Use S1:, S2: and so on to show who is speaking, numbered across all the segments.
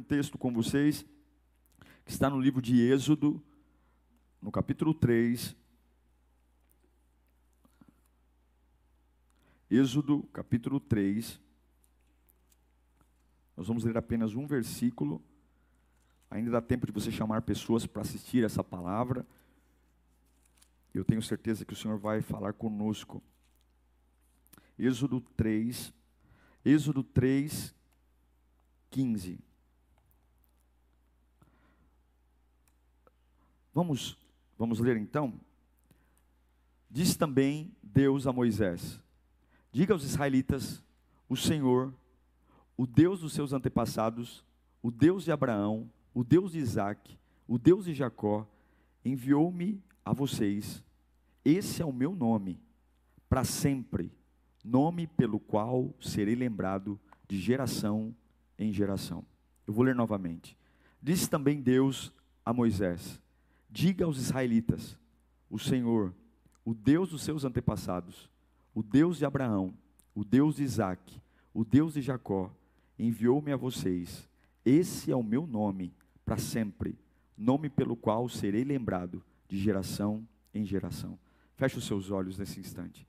S1: Um texto com vocês que está no livro de Êxodo, no capítulo 3. Êxodo, capítulo 3 nós vamos ler apenas um versículo. Ainda dá tempo de você chamar pessoas para assistir essa palavra. Eu tenho certeza que o Senhor vai falar conosco. Êxodo 3, Êxodo 3, 15. Vamos, vamos ler então? Diz também Deus a Moisés: Diga aos israelitas: O Senhor, o Deus dos seus antepassados, o Deus de Abraão, o Deus de Isaac, o Deus de Jacó, enviou-me a vocês. Esse é o meu nome, para sempre, nome pelo qual serei lembrado de geração em geração. Eu vou ler novamente. Disse também Deus a Moisés: Diga aos israelitas: O Senhor, o Deus dos seus antepassados, o Deus de Abraão, o Deus de Isaac, o Deus de Jacó, enviou-me a vocês. Esse é o meu nome para sempre, nome pelo qual serei lembrado de geração em geração. Feche os seus olhos nesse instante.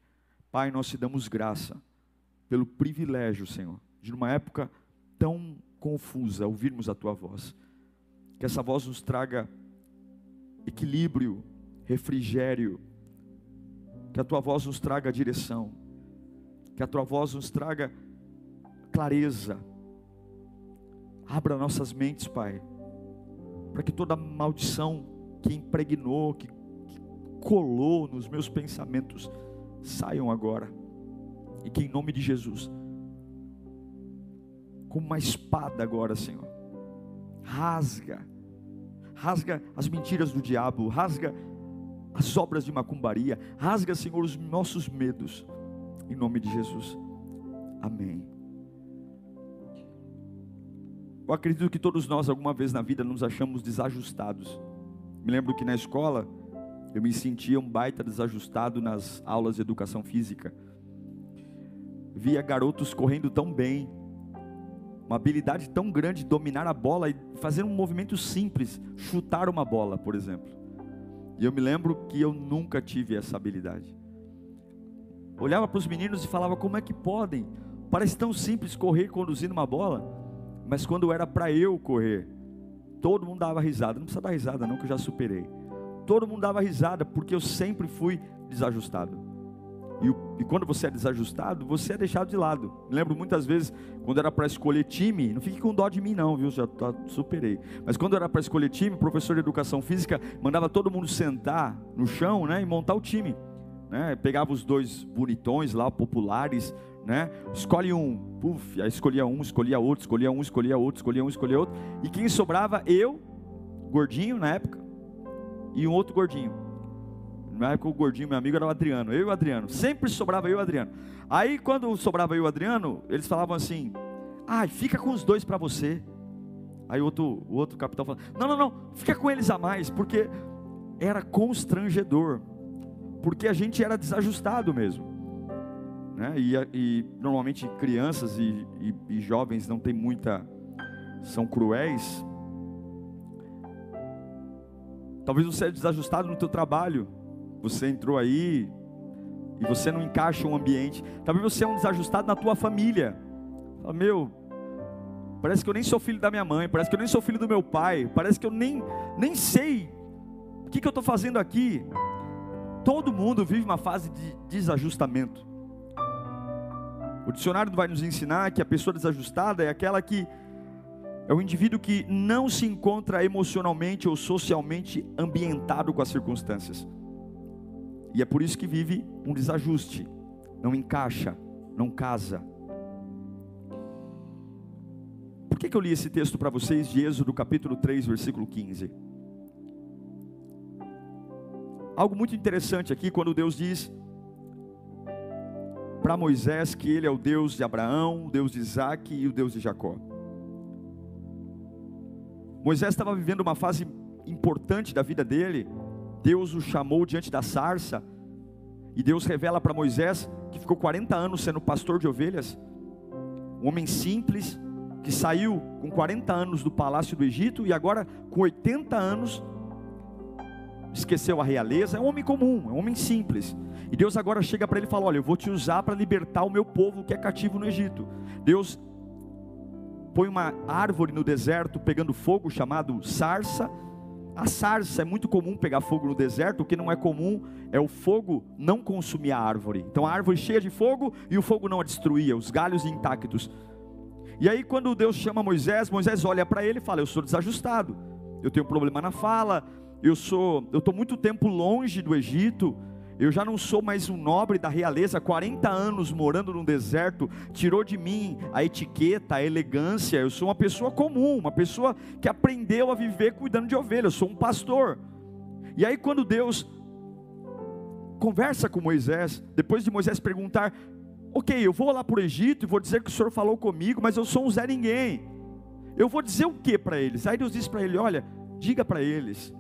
S1: Pai, nós te damos graça pelo privilégio, Senhor, de numa época tão confusa ouvirmos a tua voz. Que essa voz nos traga equilíbrio, refrigério. Que a tua voz nos traga direção. Que a tua voz nos traga clareza, Abra nossas mentes, Pai, para que toda maldição que impregnou, que, que colou nos meus pensamentos, saiam agora. E que em nome de Jesus, como uma espada agora, Senhor, rasga, rasga as mentiras do diabo, rasga as obras de macumbaria, rasga, Senhor, os nossos medos, em nome de Jesus. Amém. Eu acredito que todos nós, alguma vez na vida, nos achamos desajustados. Me lembro que na escola, eu me sentia um baita desajustado nas aulas de educação física. Via garotos correndo tão bem, uma habilidade tão grande de dominar a bola e fazer um movimento simples, chutar uma bola, por exemplo. E eu me lembro que eu nunca tive essa habilidade. Olhava para os meninos e falava: como é que podem? Parece tão simples correr conduzindo uma bola. Mas quando era para eu correr, todo mundo dava risada. Não precisa dar risada, não, que eu já superei. Todo mundo dava risada, porque eu sempre fui desajustado. E, e, quando você é desajustado, você é deixado de lado. Me lembro muitas vezes, quando era para escolher time, não fique com dó de mim, não, viu? Já tá, superei. Mas quando era para escolher time, o professor de educação física mandava todo mundo sentar no chão né, e montar o time. Né? Pegava os dois bonitões lá, populares, né? Escolhe um, puf, aí escolhia um, escolhia outro, escolhia um, escolhia outro, escolhia um, escolhia outro. E quem sobrava? Eu, gordinho na época, e um outro gordinho. Na época o gordinho, meu amigo, era o Adriano. Eu e o Adriano. Sempre sobrava eu e o Adriano. Aí quando sobrava eu e o Adriano, eles falavam assim: ah, fica com os dois para você. Aí outro, o outro capitão falava: não, não, não, fica com eles a mais, porque era constrangedor. Porque a gente era desajustado mesmo. Né? E, e, normalmente crianças e, e, e jovens não têm muita, são cruéis. Talvez você é desajustado no teu trabalho. Você entrou aí e você não encaixa um ambiente. Talvez você é um desajustado na tua família. Fala, meu, parece que eu nem sou filho da minha mãe, parece que eu nem sou filho do meu pai, parece que eu nem, nem sei o que, que eu estou fazendo aqui. Todo mundo vive uma fase de desajustamento. O dicionário vai nos ensinar que a pessoa desajustada é aquela que é o indivíduo que não se encontra emocionalmente ou socialmente ambientado com as circunstâncias. E é por isso que vive um desajuste, não encaixa, não casa. que, que eu li esse texto para vocês de Êxodo capítulo 3, versículo 15? Algo muito interessante aqui quando Deus diz para Moisés que ele é o Deus de Abraão, o Deus de Isaac e o Deus de Jacó. Moisés estava vivendo uma fase importante da vida dele. Deus o chamou diante da sarça e Deus revela para Moisés que ficou 40 anos sendo pastor de ovelhas, um homem simples, que saiu com 40 anos do palácio do Egito e agora com 80 anos esqueceu a realeza, é um homem comum, é um homem simples. E Deus agora chega para ele e fala: Olha, eu vou te usar para libertar o meu povo que é cativo no Egito. Deus põe uma árvore no deserto pegando fogo, chamado sarça. A sarça é muito comum pegar fogo no deserto, o que não é comum é o fogo não consumir a árvore. Então a árvore cheia de fogo e o fogo não a destruía, os galhos intactos. E aí, quando Deus chama Moisés, Moisés olha para ele e fala: Eu sou desajustado, eu tenho um problema na fala, eu sou, eu estou muito tempo longe do Egito, eu já não sou mais um nobre da realeza, 40 anos morando no deserto, tirou de mim a etiqueta, a elegância. Eu sou uma pessoa comum, uma pessoa que aprendeu a viver cuidando de ovelhas, eu sou um pastor. E aí, quando Deus conversa com Moisés, depois de Moisés perguntar: Ok, eu vou lá para o Egito e vou dizer que o Senhor falou comigo, mas eu sou um Zé Ninguém. Eu vou dizer o que para eles? Aí Deus diz para ele: Olha, diga para eles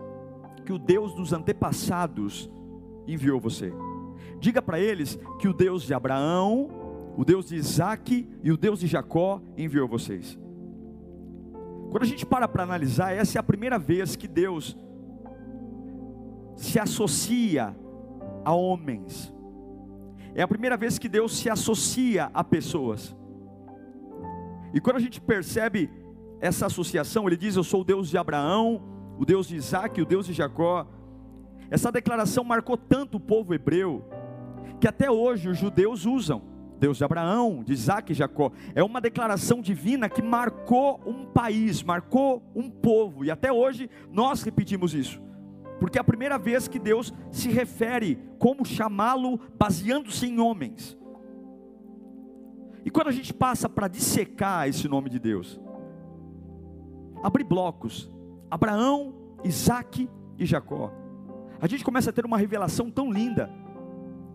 S1: que o Deus dos antepassados enviou você. Diga para eles que o Deus de Abraão, o Deus de Isaac e o Deus de Jacó enviou vocês. Quando a gente para para analisar, essa é a primeira vez que Deus se associa a homens. É a primeira vez que Deus se associa a pessoas. E quando a gente percebe essa associação, ele diz: Eu sou o Deus de Abraão, o Deus de Isaac, o Deus de Jacó. Essa declaração marcou tanto o povo hebreu, que até hoje os judeus usam. Deus de Abraão, de Isaac e Jacó. É uma declaração divina que marcou um país, marcou um povo, e até hoje nós repetimos isso porque é a primeira vez que Deus se refere como chamá-lo baseando-se em homens. E quando a gente passa para dissecar esse nome de Deus, abre blocos, Abraão, Isaac e Jacó, a gente começa a ter uma revelação tão linda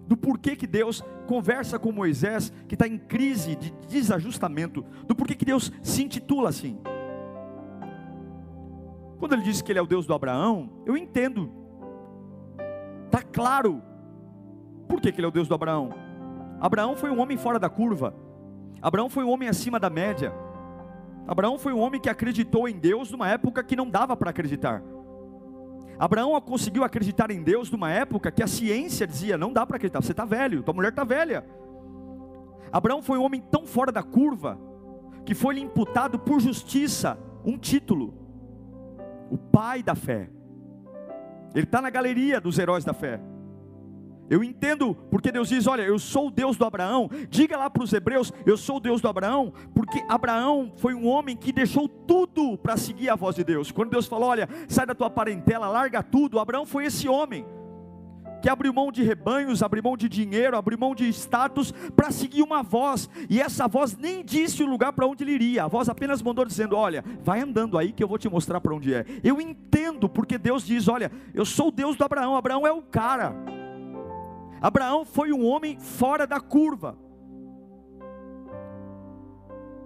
S1: do porquê que Deus conversa com Moisés, que está em crise de desajustamento, do porquê que Deus se intitula assim. Quando ele diz que ele é o Deus do Abraão, eu entendo. Está claro. Por que, ele é o Deus do Abraão? Abraão foi um homem fora da curva. Abraão foi um homem acima da média. Abraão foi um homem que acreditou em Deus numa época que não dava para acreditar. Abraão conseguiu acreditar em Deus numa época que a ciência dizia: não dá para acreditar, você está velho, tua mulher está velha. Abraão foi um homem tão fora da curva que foi lhe imputado por justiça um título o pai da fé. Ele está na galeria dos heróis da fé. Eu entendo porque Deus diz: Olha, eu sou o Deus do Abraão. Diga lá para os hebreus: Eu sou o Deus do Abraão, porque Abraão foi um homem que deixou tudo para seguir a voz de Deus. Quando Deus falou: Olha, sai da tua parentela, larga tudo. Abraão foi esse homem que abriu mão de rebanhos, abriu mão de dinheiro, abriu mão de status para seguir uma voz, e essa voz nem disse o lugar para onde ele iria, a voz apenas mandou dizendo: Olha, vai andando aí que eu vou te mostrar para onde é. Eu entendo, porque Deus diz: Olha, eu sou o Deus do Abraão, Abraão é o cara. Abraão foi um homem fora da curva.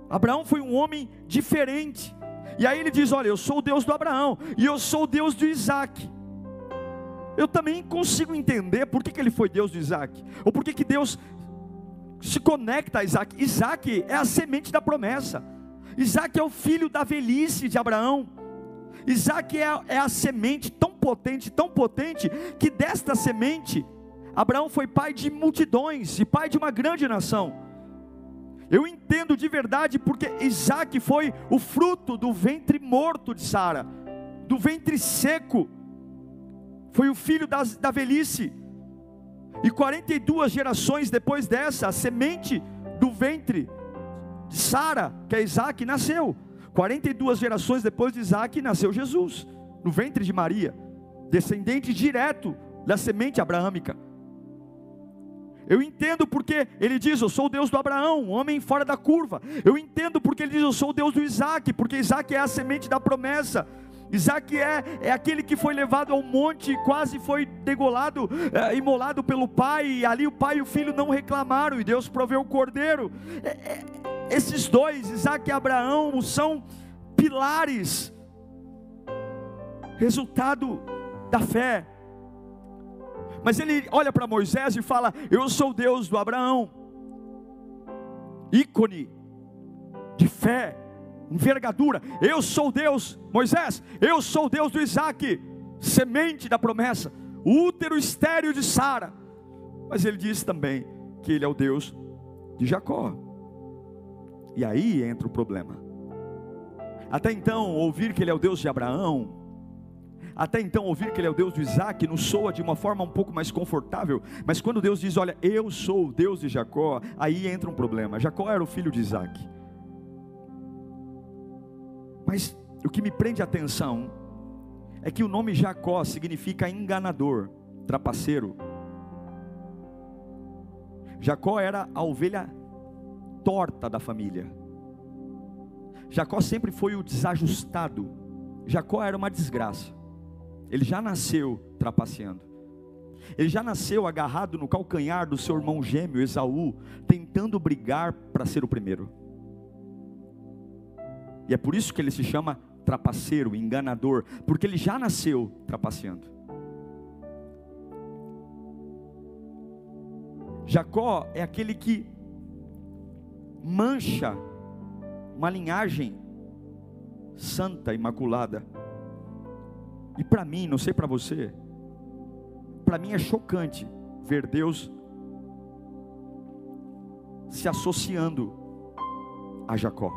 S1: Abraão foi um homem diferente. E aí ele diz: Olha, eu sou o Deus do Abraão, e eu sou o Deus do Isaac eu também consigo entender por que, que ele foi Deus de Isaac, ou por que, que Deus se conecta a Isaac. Isaac é a semente da promessa, Isaac é o filho da velhice de Abraão. Isaac é é a semente tão potente, tão potente, que desta semente, Abraão foi pai de multidões e pai de uma grande nação. Eu entendo de verdade porque Isaac foi o fruto do ventre morto de Sara, do ventre seco foi o filho das, da velhice. E 42 gerações depois dessa, a semente do ventre de Sara, que é Isaac, nasceu. 42 gerações depois de Isaac, nasceu Jesus, no ventre de Maria, descendente direto da semente abraâmica. Eu entendo porque ele diz: Eu sou o Deus do Abraão, um homem fora da curva. Eu entendo porque ele diz: Eu sou o Deus do Isaac, porque Isaac é a semente da promessa. Isaac é, é aquele que foi levado ao monte, quase foi degolado, é, imolado pelo pai, e ali o pai e o filho não reclamaram, e Deus proveu o cordeiro. É, é, esses dois, Isaac e Abraão, são pilares, resultado da fé. Mas ele olha para Moisés e fala: Eu sou o Deus do Abraão, ícone de fé, envergadura. Eu sou Deus, Moisés, eu sou Deus do Isaac, semente da promessa, útero estéreo de Sara. Mas ele diz também que ele é o Deus de Jacó. E aí entra o problema. Até então, ouvir que ele é o Deus de Abraão, até então, ouvir que Ele é o Deus de Isaac nos soa de uma forma um pouco mais confortável, mas quando Deus diz, olha, eu sou o Deus de Jacó, aí entra um problema. Jacó era o filho de Isaac. Mas o que me prende a atenção é que o nome Jacó significa enganador, trapaceiro. Jacó era a ovelha torta da família. Jacó sempre foi o desajustado. Jacó era uma desgraça. Ele já nasceu trapaceando. Ele já nasceu agarrado no calcanhar do seu irmão gêmeo Esaú, tentando brigar para ser o primeiro. E é por isso que ele se chama trapaceiro, enganador, porque ele já nasceu trapaceando. Jacó é aquele que mancha uma linhagem santa, imaculada e para mim, não sei para você, para mim é chocante ver Deus se associando a Jacó.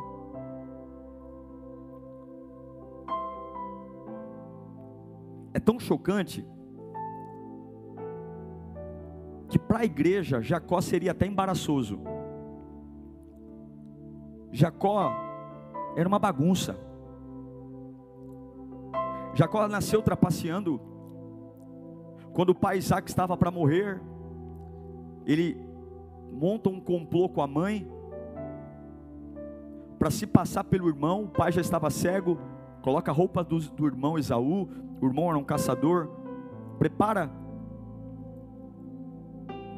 S1: É tão chocante que para a igreja Jacó seria até embaraçoso. Jacó era uma bagunça. Jacó nasceu trapaceando. Quando o pai Isaac estava para morrer, ele monta um complô com a mãe para se passar pelo irmão. O pai já estava cego, coloca a roupa do, do irmão Esaú. O irmão era um caçador, prepara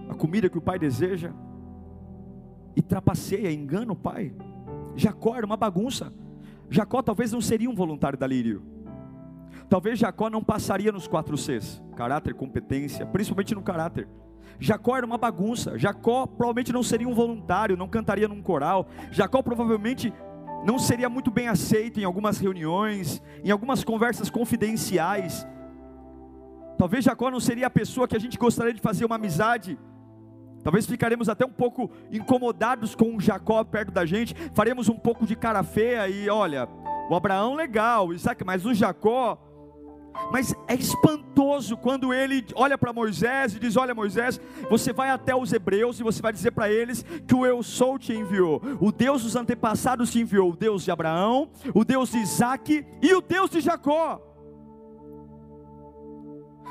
S1: a comida que o pai deseja e trapaceia, engana o pai. Jacó era uma bagunça. Jacó talvez não seria um voluntário da Lírio. Talvez Jacó não passaria nos quatro Cs: caráter, competência, principalmente no caráter. Jacó era uma bagunça. Jacó provavelmente não seria um voluntário, não cantaria num coral. Jacó provavelmente não seria muito bem aceito em algumas reuniões, em algumas conversas confidenciais. Talvez Jacó não seria a pessoa que a gente gostaria de fazer uma amizade. Talvez ficaremos até um pouco incomodados com o Jacó perto da gente, faremos um pouco de cara feia e olha, o Abraão legal, Isaac, mas o Jacó, mas é espantoso quando ele olha para Moisés e diz: Olha, Moisés, você vai até os hebreus e você vai dizer para eles que o Eu Sou te enviou. O Deus dos antepassados te enviou. O Deus de Abraão, o Deus de Isaac e o Deus de Jacó.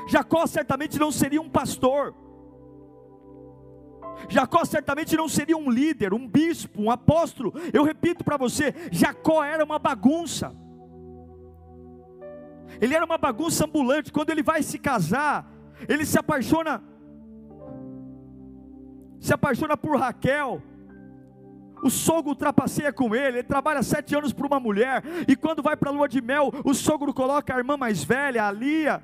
S1: Jacó certamente não seria um pastor. Jacó certamente não seria um líder, um bispo, um apóstolo. Eu repito para você: Jacó era uma bagunça. Ele era uma bagunça ambulante. Quando ele vai se casar, ele se apaixona, se apaixona por Raquel. O sogro trapaceia com ele, ele trabalha sete anos por uma mulher, e quando vai para a lua de mel, o sogro coloca a irmã mais velha, a Lia.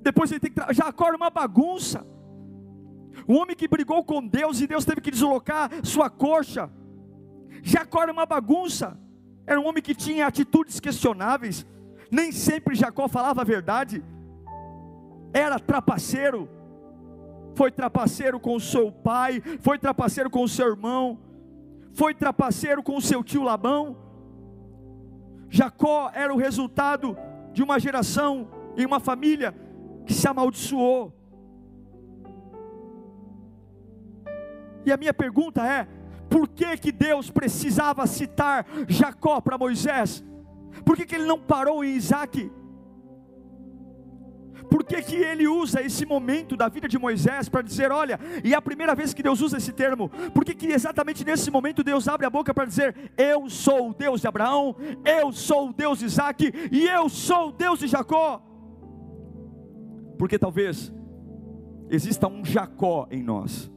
S1: Depois ele tem que. Jacó era uma bagunça. Um homem que brigou com Deus e Deus teve que deslocar sua coxa. Jacó era uma bagunça. Era um homem que tinha atitudes questionáveis. Nem sempre Jacó falava a verdade. Era trapaceiro. Foi trapaceiro com seu pai, foi trapaceiro com seu irmão, foi trapaceiro com seu tio Labão. Jacó era o resultado de uma geração e uma família que se amaldiçoou. E a minha pergunta é: por que, que Deus precisava citar Jacó para Moisés? Por que, que ele não parou em Isaac? Por que, que ele usa esse momento da vida de Moisés para dizer, olha, e é a primeira vez que Deus usa esse termo, por que, que exatamente nesse momento Deus abre a boca para dizer, eu sou o Deus de Abraão, eu sou o Deus de Isaac, e eu sou o Deus de Jacó? Porque talvez exista um Jacó em nós,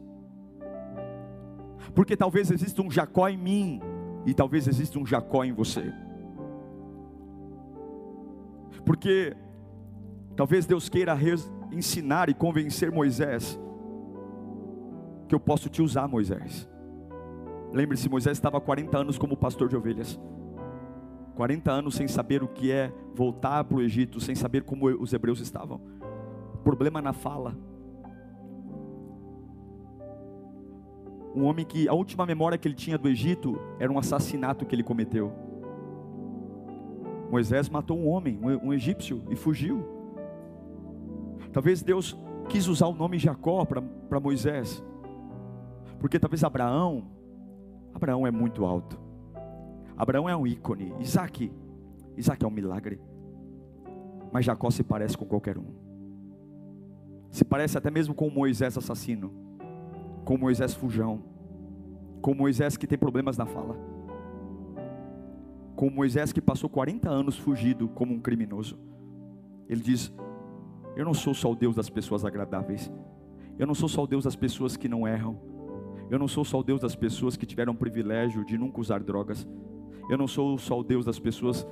S1: porque talvez exista um Jacó em mim, e talvez exista um Jacó em você, porque Talvez Deus queira ensinar e convencer Moisés que eu posso te usar, Moisés. Lembre-se, Moisés estava 40 anos como pastor de ovelhas. 40 anos sem saber o que é voltar para o Egito, sem saber como os hebreus estavam. Problema na fala. Um homem que a última memória que ele tinha do Egito era um assassinato que ele cometeu. Moisés matou um homem, um egípcio, e fugiu. Talvez Deus quis usar o nome Jacó para Moisés, porque talvez Abraão, Abraão é muito alto, Abraão é um ícone, Isaac, Isaac é um milagre, mas Jacó se parece com qualquer um, se parece até mesmo com Moisés assassino, com Moisés fujão, com Moisés que tem problemas na fala, com Moisés que passou 40 anos fugido como um criminoso. Ele diz: eu não sou só o Deus das pessoas agradáveis. Eu não sou só o Deus das pessoas que não erram. Eu não sou só o Deus das pessoas que tiveram o privilégio de nunca usar drogas. Eu não sou só o Deus das pessoas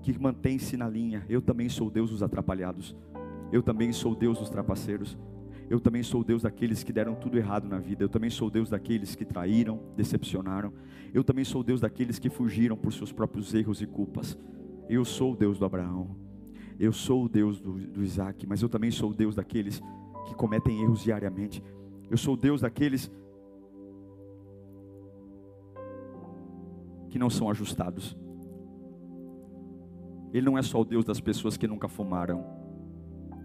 S1: que mantém-se na linha. Eu também sou o Deus dos atrapalhados. Eu também sou o Deus dos trapaceiros. Eu também sou o Deus daqueles que deram tudo errado na vida. Eu também sou o Deus daqueles que traíram, decepcionaram. Eu também sou o Deus daqueles que fugiram por seus próprios erros e culpas. Eu sou o Deus do Abraão. Eu sou o Deus do, do Isaac, mas eu também sou o Deus daqueles que cometem erros diariamente. Eu sou o Deus daqueles que não são ajustados. Ele não é só o Deus das pessoas que nunca fumaram.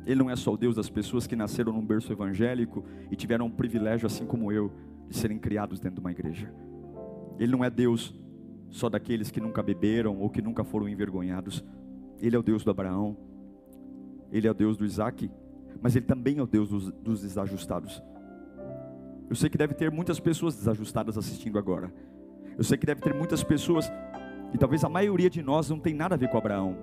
S1: Ele não é só o Deus das pessoas que nasceram num berço evangélico e tiveram um privilégio, assim como eu, de serem criados dentro de uma igreja. Ele não é Deus só daqueles que nunca beberam ou que nunca foram envergonhados. Ele é o Deus do Abraão, Ele é o Deus do Isaac, mas Ele também é o Deus dos, dos desajustados. Eu sei que deve ter muitas pessoas desajustadas assistindo agora. Eu sei que deve ter muitas pessoas, e talvez a maioria de nós não tem nada a ver com Abraão.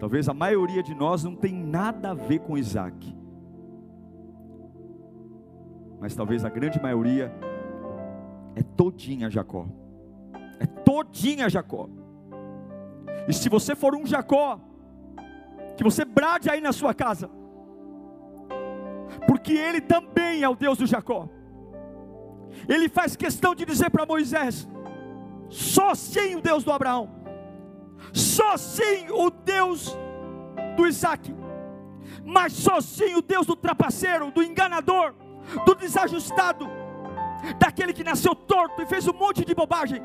S1: Talvez a maioria de nós não tem nada a ver com Isaac. Mas talvez a grande maioria é todinha Jacó. É todinha Jacó. E se você for um Jacó, que você brade aí na sua casa, porque ele também é o Deus do Jacó. Ele faz questão de dizer para Moisés: só sim o Deus do Abraão, só sim o Deus do Isaac, mas só sim o Deus do trapaceiro, do enganador, do desajustado, daquele que nasceu torto e fez um monte de bobagem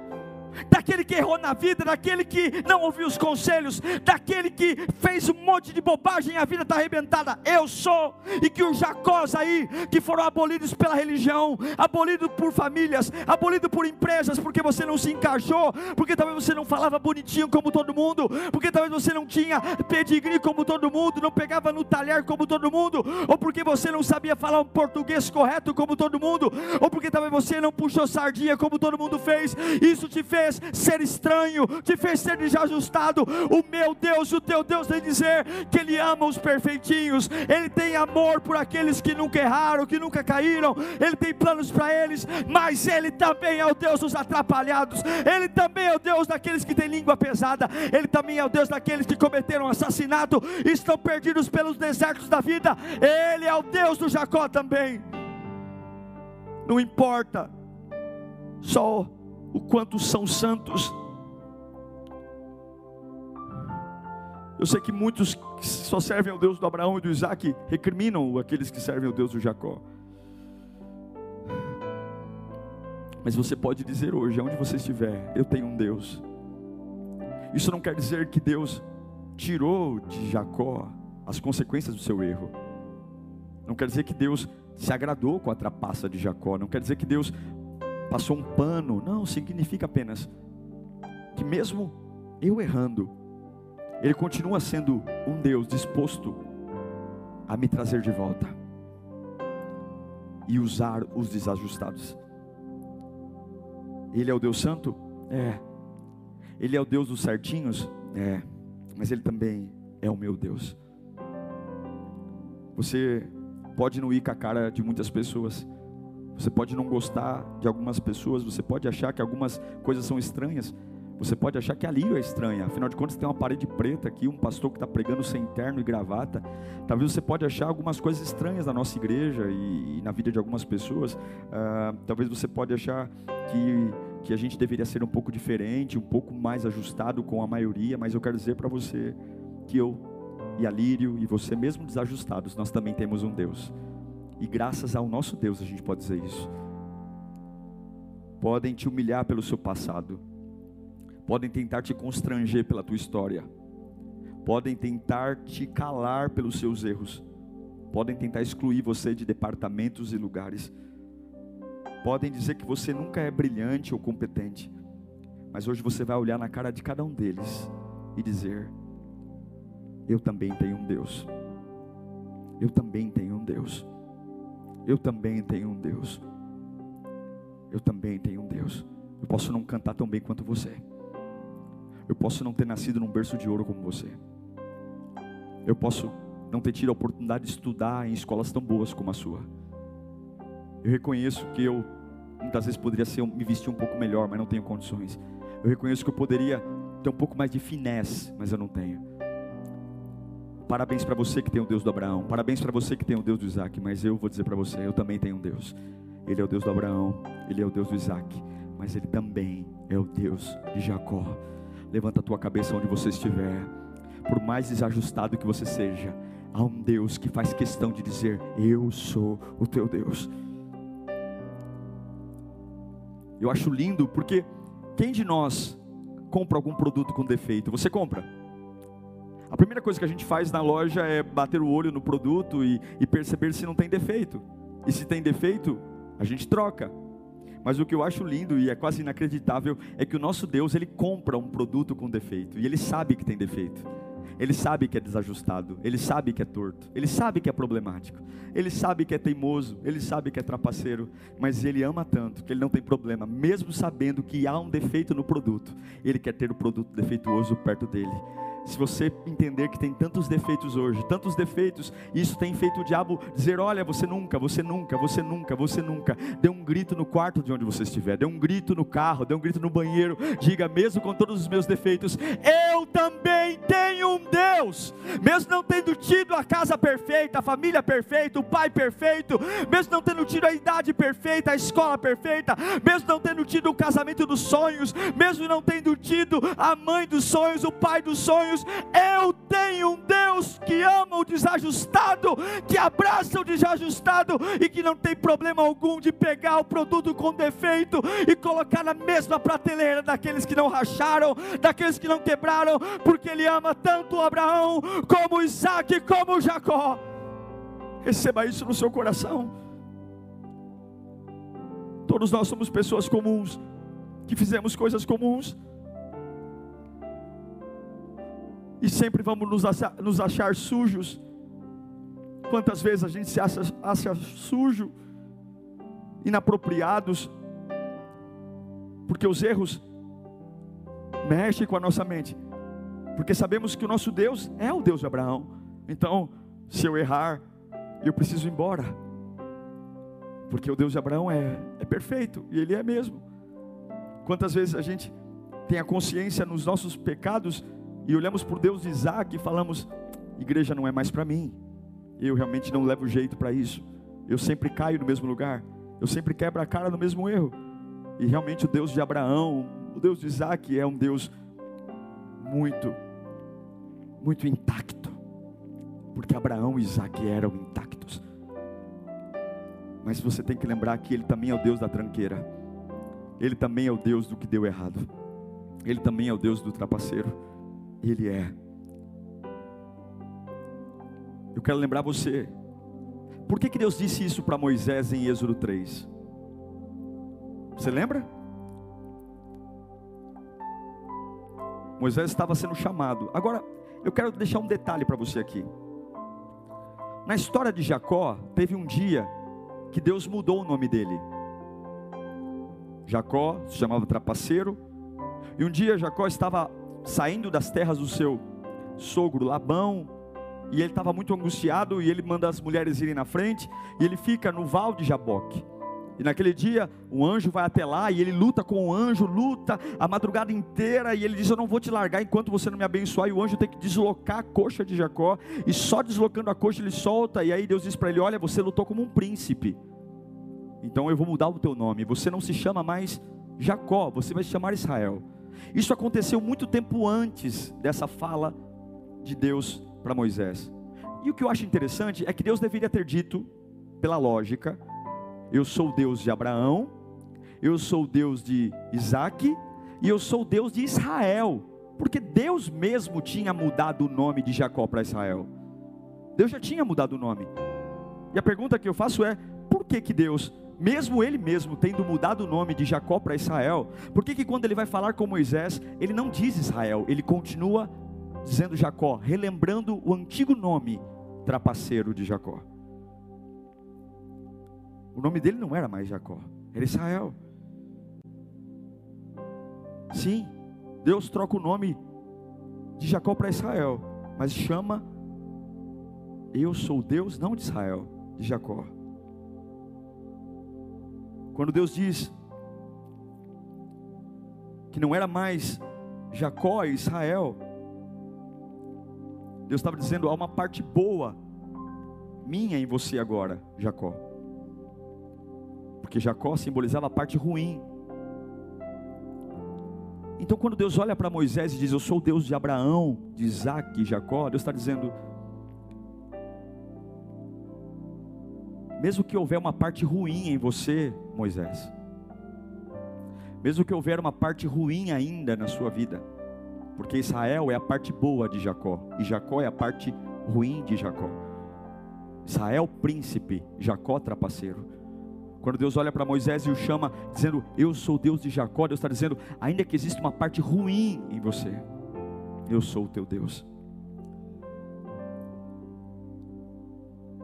S1: daquele que errou na vida, daquele que não ouviu os conselhos, daquele que fez um monte de bobagem e a vida está arrebentada. Eu sou, e que os Jacós aí, que foram abolidos pela religião, abolidos por famílias, abolidos por empresas, porque você não se encaixou, porque talvez você não falava bonitinho como todo mundo, porque talvez você não tinha pedigree como todo mundo, não pegava no talher como todo mundo, ou porque você não sabia falar um português correto como todo mundo, ou porque talvez você não puxou sardinha como todo mundo fez. Isso te fez fez ser estranho, te fez ser desajustado. O meu Deus, o teu Deus, tem dizer que Ele ama os perfeitinhos, Ele tem amor por aqueles que nunca erraram, que nunca caíram, Ele tem planos para eles, mas Ele também é o Deus dos atrapalhados, Ele também é o Deus daqueles que têm língua pesada, Ele também é o Deus daqueles que cometeram assassinato, estão perdidos pelos desertos da vida, Ele é o Deus do Jacó também. Não importa, só o quanto são santos. Eu sei que muitos que só servem ao Deus do Abraão e do Isaac recriminam aqueles que servem ao Deus do Jacó. Mas você pode dizer hoje, aonde você estiver, eu tenho um Deus. Isso não quer dizer que Deus tirou de Jacó as consequências do seu erro. Não quer dizer que Deus se agradou com a trapaça de Jacó. Não quer dizer que Deus passou um pano. Não, significa apenas que mesmo eu errando, Ele continua sendo um Deus disposto a me trazer de volta e usar os desajustados. Ele é o Deus Santo? É. Ele é o Deus dos certinhos? É. Mas Ele também é o meu Deus. Você pode não ir com a cara de muitas pessoas. Você pode não gostar de algumas pessoas. Você pode achar que algumas coisas são estranhas. Você pode achar que a língua é estranha, afinal de contas tem uma parede preta aqui, um pastor que está pregando sem terno e gravata. Talvez você pode achar algumas coisas estranhas na nossa igreja e, e na vida de algumas pessoas. Uh, talvez você pode achar que, que a gente deveria ser um pouco diferente, um pouco mais ajustado com a maioria, mas eu quero dizer para você que eu e a Lírio e você mesmo desajustados, nós também temos um Deus. E graças ao nosso Deus a gente pode dizer isso. Podem te humilhar pelo seu passado. Podem tentar te constranger pela tua história, podem tentar te calar pelos seus erros, podem tentar excluir você de departamentos e lugares, podem dizer que você nunca é brilhante ou competente, mas hoje você vai olhar na cara de cada um deles e dizer: Eu também tenho um Deus, eu também tenho um Deus, eu também tenho um Deus, eu também tenho um Deus. Eu posso não cantar tão bem quanto você. Eu posso não ter nascido num berço de ouro como você. Eu posso não ter tido a oportunidade de estudar em escolas tão boas como a sua. Eu reconheço que eu muitas vezes poderia ser, me vestir um pouco melhor, mas não tenho condições. Eu reconheço que eu poderia ter um pouco mais de finesse, mas eu não tenho. Parabéns para você que tem o Deus do Abraão. Parabéns para você que tem o Deus do Isaac. Mas eu vou dizer para você, eu também tenho um Deus. Ele é o Deus do Abraão, ele é o Deus do Isaac, mas ele também é o Deus de Jacó. Levanta a tua cabeça onde você estiver. Por mais desajustado que você seja, há um Deus que faz questão de dizer: Eu sou o teu Deus. Eu acho lindo porque quem de nós compra algum produto com defeito? Você compra? A primeira coisa que a gente faz na loja é bater o olho no produto e, e perceber se não tem defeito. E se tem defeito, a gente troca. Mas o que eu acho lindo e é quase inacreditável é que o nosso Deus, ele compra um produto com defeito. E ele sabe que tem defeito. Ele sabe que é desajustado, ele sabe que é torto, ele sabe que é problemático, ele sabe que é teimoso, ele sabe que é trapaceiro, mas ele ama tanto que ele não tem problema, mesmo sabendo que há um defeito no produto, ele quer ter o produto defeituoso perto dele se você entender que tem tantos defeitos hoje, tantos defeitos, isso tem feito o diabo dizer: olha, você nunca, você nunca, você nunca, você nunca. Dê um grito no quarto de onde você estiver, dê um grito no carro, dê um grito no banheiro, diga, mesmo com todos os meus defeitos, eu também tenho um Deus, mesmo não tendo tido a casa perfeita, a família perfeita, o pai perfeito, mesmo não tendo tido a idade perfeita, a escola perfeita, mesmo não tendo tido o casamento dos sonhos, mesmo não tendo tido a mãe dos sonhos, o pai dos sonhos Eu tenho um Deus que ama o desajustado, que abraça o desajustado e que não tem problema algum de pegar o produto com defeito e colocar na mesma prateleira daqueles que não racharam, daqueles que não quebraram, porque Ele ama tanto Abraão, como Isaac, como Jacó. Receba isso no seu coração. Todos nós somos pessoas comuns, que fizemos coisas comuns e sempre vamos nos achar, nos achar sujos. Quantas vezes a gente se acha, acha sujo, inapropriados, porque os erros mexem com a nossa mente, porque sabemos que o nosso Deus é o Deus de Abraão. Então, se eu errar, eu preciso ir embora, porque o Deus de Abraão é, é perfeito e Ele é mesmo. Quantas vezes a gente tem a consciência nos nossos pecados e olhamos por Deus de Isaac e falamos: igreja não é mais para mim, eu realmente não levo jeito para isso, eu sempre caio no mesmo lugar, eu sempre quebro a cara no mesmo erro. E realmente o Deus de Abraão, o Deus de Isaac é um Deus muito, muito intacto, porque Abraão e Isaac eram intactos. Mas você tem que lembrar que Ele também é o Deus da tranqueira, Ele também é o Deus do que deu errado, Ele também é o Deus do trapaceiro. Ele é. Eu quero lembrar você. Por que, que Deus disse isso para Moisés em Êxodo 3? Você lembra? Moisés estava sendo chamado. Agora, eu quero deixar um detalhe para você aqui. Na história de Jacó, teve um dia que Deus mudou o nome dele. Jacó se chamava trapaceiro, e um dia Jacó estava saindo das terras do seu sogro Labão, e ele estava muito angustiado, e ele manda as mulheres irem na frente, e ele fica no val de Jaboque. E naquele dia, o anjo vai até lá e ele luta com o anjo, luta a madrugada inteira. E ele diz: Eu não vou te largar enquanto você não me abençoar. E o anjo tem que deslocar a coxa de Jacó. E só deslocando a coxa ele solta. E aí Deus diz para ele: Olha, você lutou como um príncipe. Então eu vou mudar o teu nome. Você não se chama mais Jacó, você vai se chamar Israel. Isso aconteceu muito tempo antes dessa fala de Deus para Moisés. E o que eu acho interessante é que Deus deveria ter dito, pela lógica, eu sou o Deus de Abraão, eu sou o Deus de Isaac e eu sou o Deus de Israel, porque Deus mesmo tinha mudado o nome de Jacó para Israel. Deus já tinha mudado o nome. E a pergunta que eu faço é: por que que Deus, mesmo ele mesmo tendo mudado o nome de Jacó para Israel, por que que quando ele vai falar com Moisés, ele não diz Israel, ele continua dizendo Jacó, relembrando o antigo nome trapaceiro de Jacó? O nome dele não era mais Jacó, era Israel. Sim, Deus troca o nome de Jacó para Israel, mas chama eu sou Deus não de Israel, de Jacó. Quando Deus diz que não era mais Jacó e Israel, Deus estava dizendo: há uma parte boa minha em você agora, Jacó porque Jacó simbolizava a parte ruim. Então, quando Deus olha para Moisés e diz: Eu sou o Deus de Abraão, de Isaac e Jacó, Deus está dizendo: Mesmo que houver uma parte ruim em você, Moisés, mesmo que houver uma parte ruim ainda na sua vida, porque Israel é a parte boa de Jacó, e Jacó é a parte ruim de Jacó. Israel, príncipe, Jacó, trapaceiro. Quando Deus olha para Moisés e o chama, dizendo: Eu sou Deus de Jacó, Deus está dizendo: ainda que exista uma parte ruim em você, eu sou o teu Deus.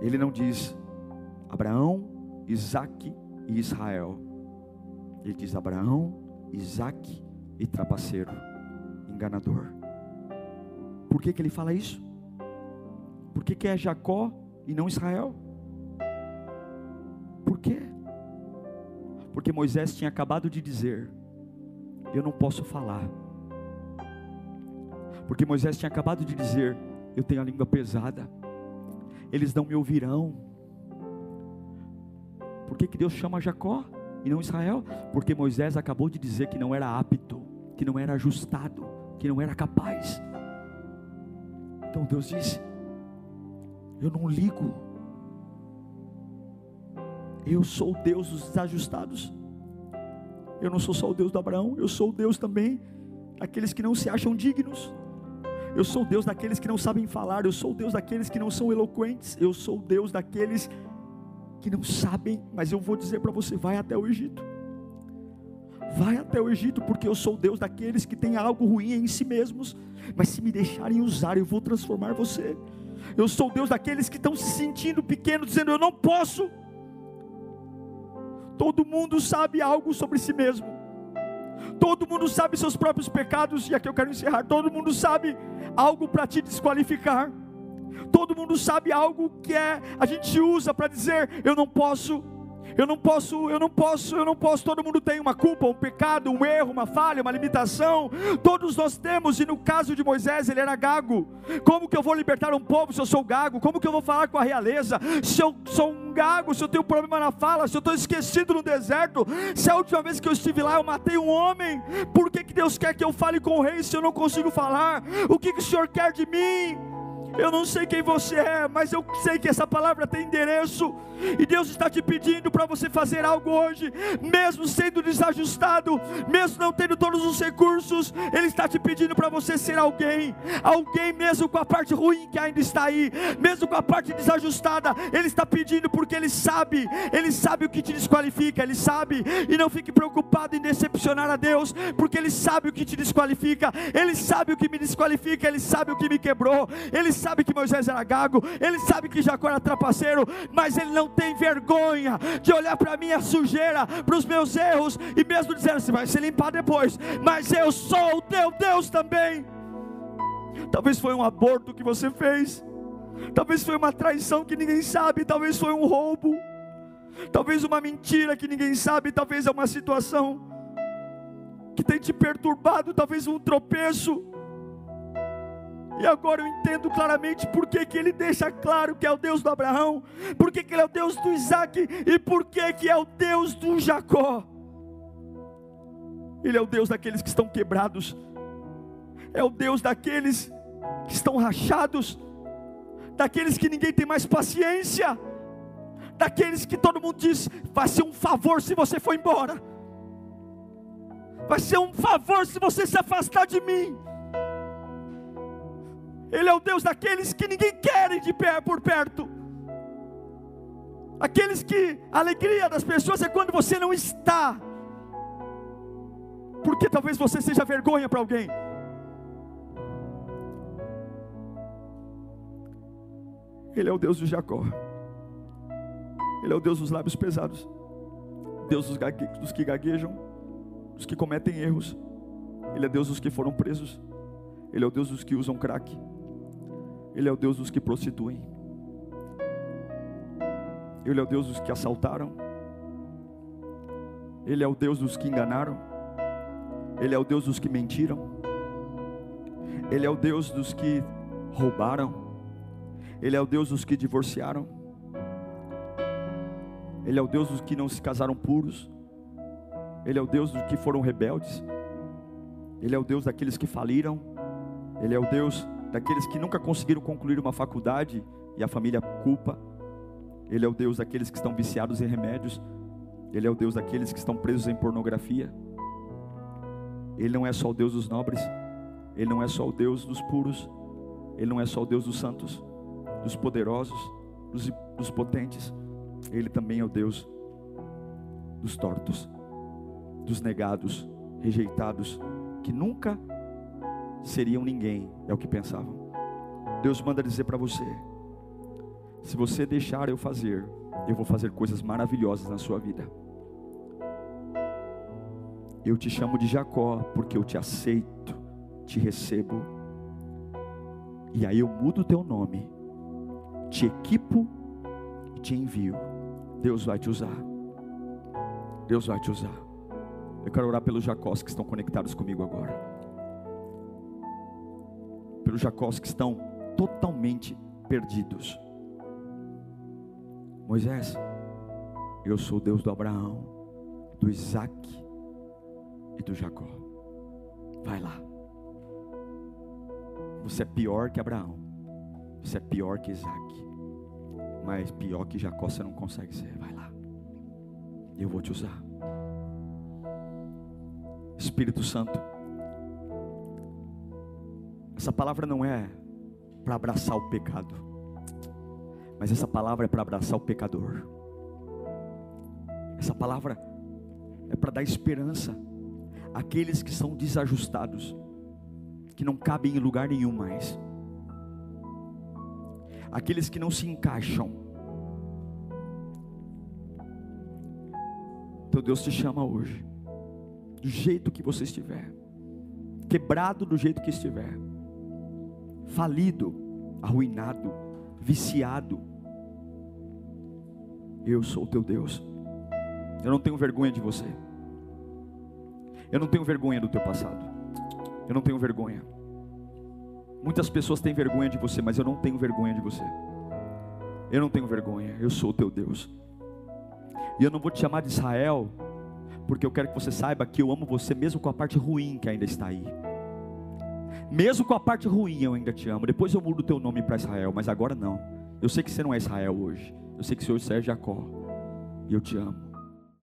S1: Ele não diz Abraão, Isaac e Israel. Ele diz Abraão, Isaac e trapaceiro, enganador. Por que, que ele fala isso? Por que, que é Jacó e não Israel? Por quê? Porque Moisés tinha acabado de dizer: Eu não posso falar. Porque Moisés tinha acabado de dizer: Eu tenho a língua pesada. Eles não me ouvirão. Por que, que Deus chama Jacó e não Israel? Porque Moisés acabou de dizer que não era apto, que não era ajustado, que não era capaz. Então Deus disse: Eu não ligo eu sou o Deus dos desajustados. Eu não sou só o Deus do Abraão, eu sou o Deus também daqueles que não se acham dignos. Eu sou o Deus daqueles que não sabem falar, eu sou o Deus daqueles que não são eloquentes, eu sou o Deus daqueles que não sabem, mas eu vou dizer para você: vai até o Egito. Vai até o Egito, porque eu sou Deus daqueles que têm algo ruim em si mesmos, mas se me deixarem usar, eu vou transformar você. Eu sou Deus daqueles que estão se sentindo pequenos, dizendo: Eu não posso. Todo mundo sabe algo sobre si mesmo. Todo mundo sabe seus próprios pecados, e aqui eu quero encerrar. Todo mundo sabe algo para te desqualificar. Todo mundo sabe algo que é a gente usa para dizer eu não posso eu não posso, eu não posso, eu não posso. Todo mundo tem uma culpa, um pecado, um erro, uma falha, uma limitação. Todos nós temos, e no caso de Moisés, ele era gago. Como que eu vou libertar um povo se eu sou gago? Como que eu vou falar com a realeza se eu sou um gago, se eu tenho problema na fala, se eu estou esquecido no deserto? Se a última vez que eu estive lá eu matei um homem, por que, que Deus quer que eu fale com o rei se eu não consigo falar? O que, que o Senhor quer de mim? Eu não sei quem você é, mas eu sei que essa palavra tem endereço. E Deus está te pedindo para você fazer algo hoje, mesmo sendo desajustado, mesmo não tendo todos os recursos, Ele está te pedindo para você ser alguém, alguém mesmo com a parte ruim que ainda está aí, mesmo com a parte desajustada, Ele está pedindo porque Ele sabe, Ele sabe o que te desqualifica, Ele sabe, e não fique preocupado em decepcionar a Deus, porque Ele sabe o que te desqualifica, Ele sabe o que me desqualifica, Ele sabe o que me quebrou, Ele sabe que Moisés era gago, ele sabe que Jacó era trapaceiro, mas ele não tem vergonha de olhar para a minha sujeira, para os meus erros, e mesmo dizer assim: vai se limpar depois, mas eu sou o teu Deus também. Talvez foi um aborto que você fez, talvez foi uma traição que ninguém sabe, talvez foi um roubo, talvez uma mentira que ninguém sabe, talvez é uma situação que tem te perturbado, talvez um tropeço. E agora eu entendo claramente por que, que ele deixa claro que é o Deus do Abraão, por que, que ele é o Deus do Isaac e por que, que é o Deus do Jacó. Ele é o Deus daqueles que estão quebrados, é o Deus daqueles que estão rachados, daqueles que ninguém tem mais paciência, daqueles que todo mundo diz: vai ser um favor se você for embora, vai ser um favor se você se afastar de mim. Ele é o Deus daqueles que ninguém quer de pé por perto. Aqueles que a alegria das pessoas é quando você não está. Porque talvez você seja vergonha para alguém. Ele é o Deus de Jacó. Ele é o Deus dos lábios pesados. Deus dos, gague... dos que gaguejam, dos que cometem erros. Ele é Deus dos que foram presos. Ele é o Deus dos que usam crack. Ele é o Deus dos que prostituem. Ele é o Deus dos que assaltaram. Ele é o Deus dos que enganaram. Ele é o Deus dos que mentiram. Ele é o Deus dos que roubaram. Ele é o Deus dos que divorciaram. Ele é o Deus dos que não se casaram puros. Ele é o Deus dos que foram rebeldes. Ele é o Deus daqueles que faliram. Ele é o Deus daqueles que nunca conseguiram concluir uma faculdade e a família culpa. Ele é o Deus daqueles que estão viciados em remédios. Ele é o Deus daqueles que estão presos em pornografia. Ele não é só o Deus dos nobres. Ele não é só o Deus dos puros. Ele não é só o Deus dos santos, dos poderosos, dos, dos potentes. Ele também é o Deus dos tortos, dos negados, rejeitados, que nunca seriam ninguém, é o que pensavam. Deus manda dizer para você: se você deixar eu fazer, eu vou fazer coisas maravilhosas na sua vida. Eu te chamo de Jacó porque eu te aceito, te recebo. E aí eu mudo o teu nome, te equipo e te envio. Deus vai te usar. Deus vai te usar. Eu quero orar pelos Jacós que estão conectados comigo agora pelos Jacós que estão totalmente perdidos. Moisés, eu sou o Deus do Abraão, do Isaac e do Jacó. Vai lá. Você é pior que Abraão. Você é pior que Isaac. Mas pior que Jacó você não consegue ser. Vai lá. Eu vou te usar. Espírito Santo essa palavra não é para abraçar o pecado, mas essa palavra é para abraçar o pecador. Essa palavra é para dar esperança àqueles que são desajustados, que não cabem em lugar nenhum mais, aqueles que não se encaixam. Então Deus te chama hoje, do jeito que você estiver, quebrado do jeito que estiver falido, arruinado, viciado. Eu sou o teu Deus. Eu não tenho vergonha de você. Eu não tenho vergonha do teu passado. Eu não tenho vergonha. Muitas pessoas têm vergonha de você, mas eu não tenho vergonha de você. Eu não tenho vergonha. Eu sou o teu Deus. E eu não vou te chamar de Israel, porque eu quero que você saiba que eu amo você mesmo com a parte ruim que ainda está aí. Mesmo com a parte ruim, eu ainda te amo. Depois eu mudo o teu nome para Israel, mas agora não. Eu sei que você não é Israel hoje. Eu sei que você hoje é Jacó. E eu te amo.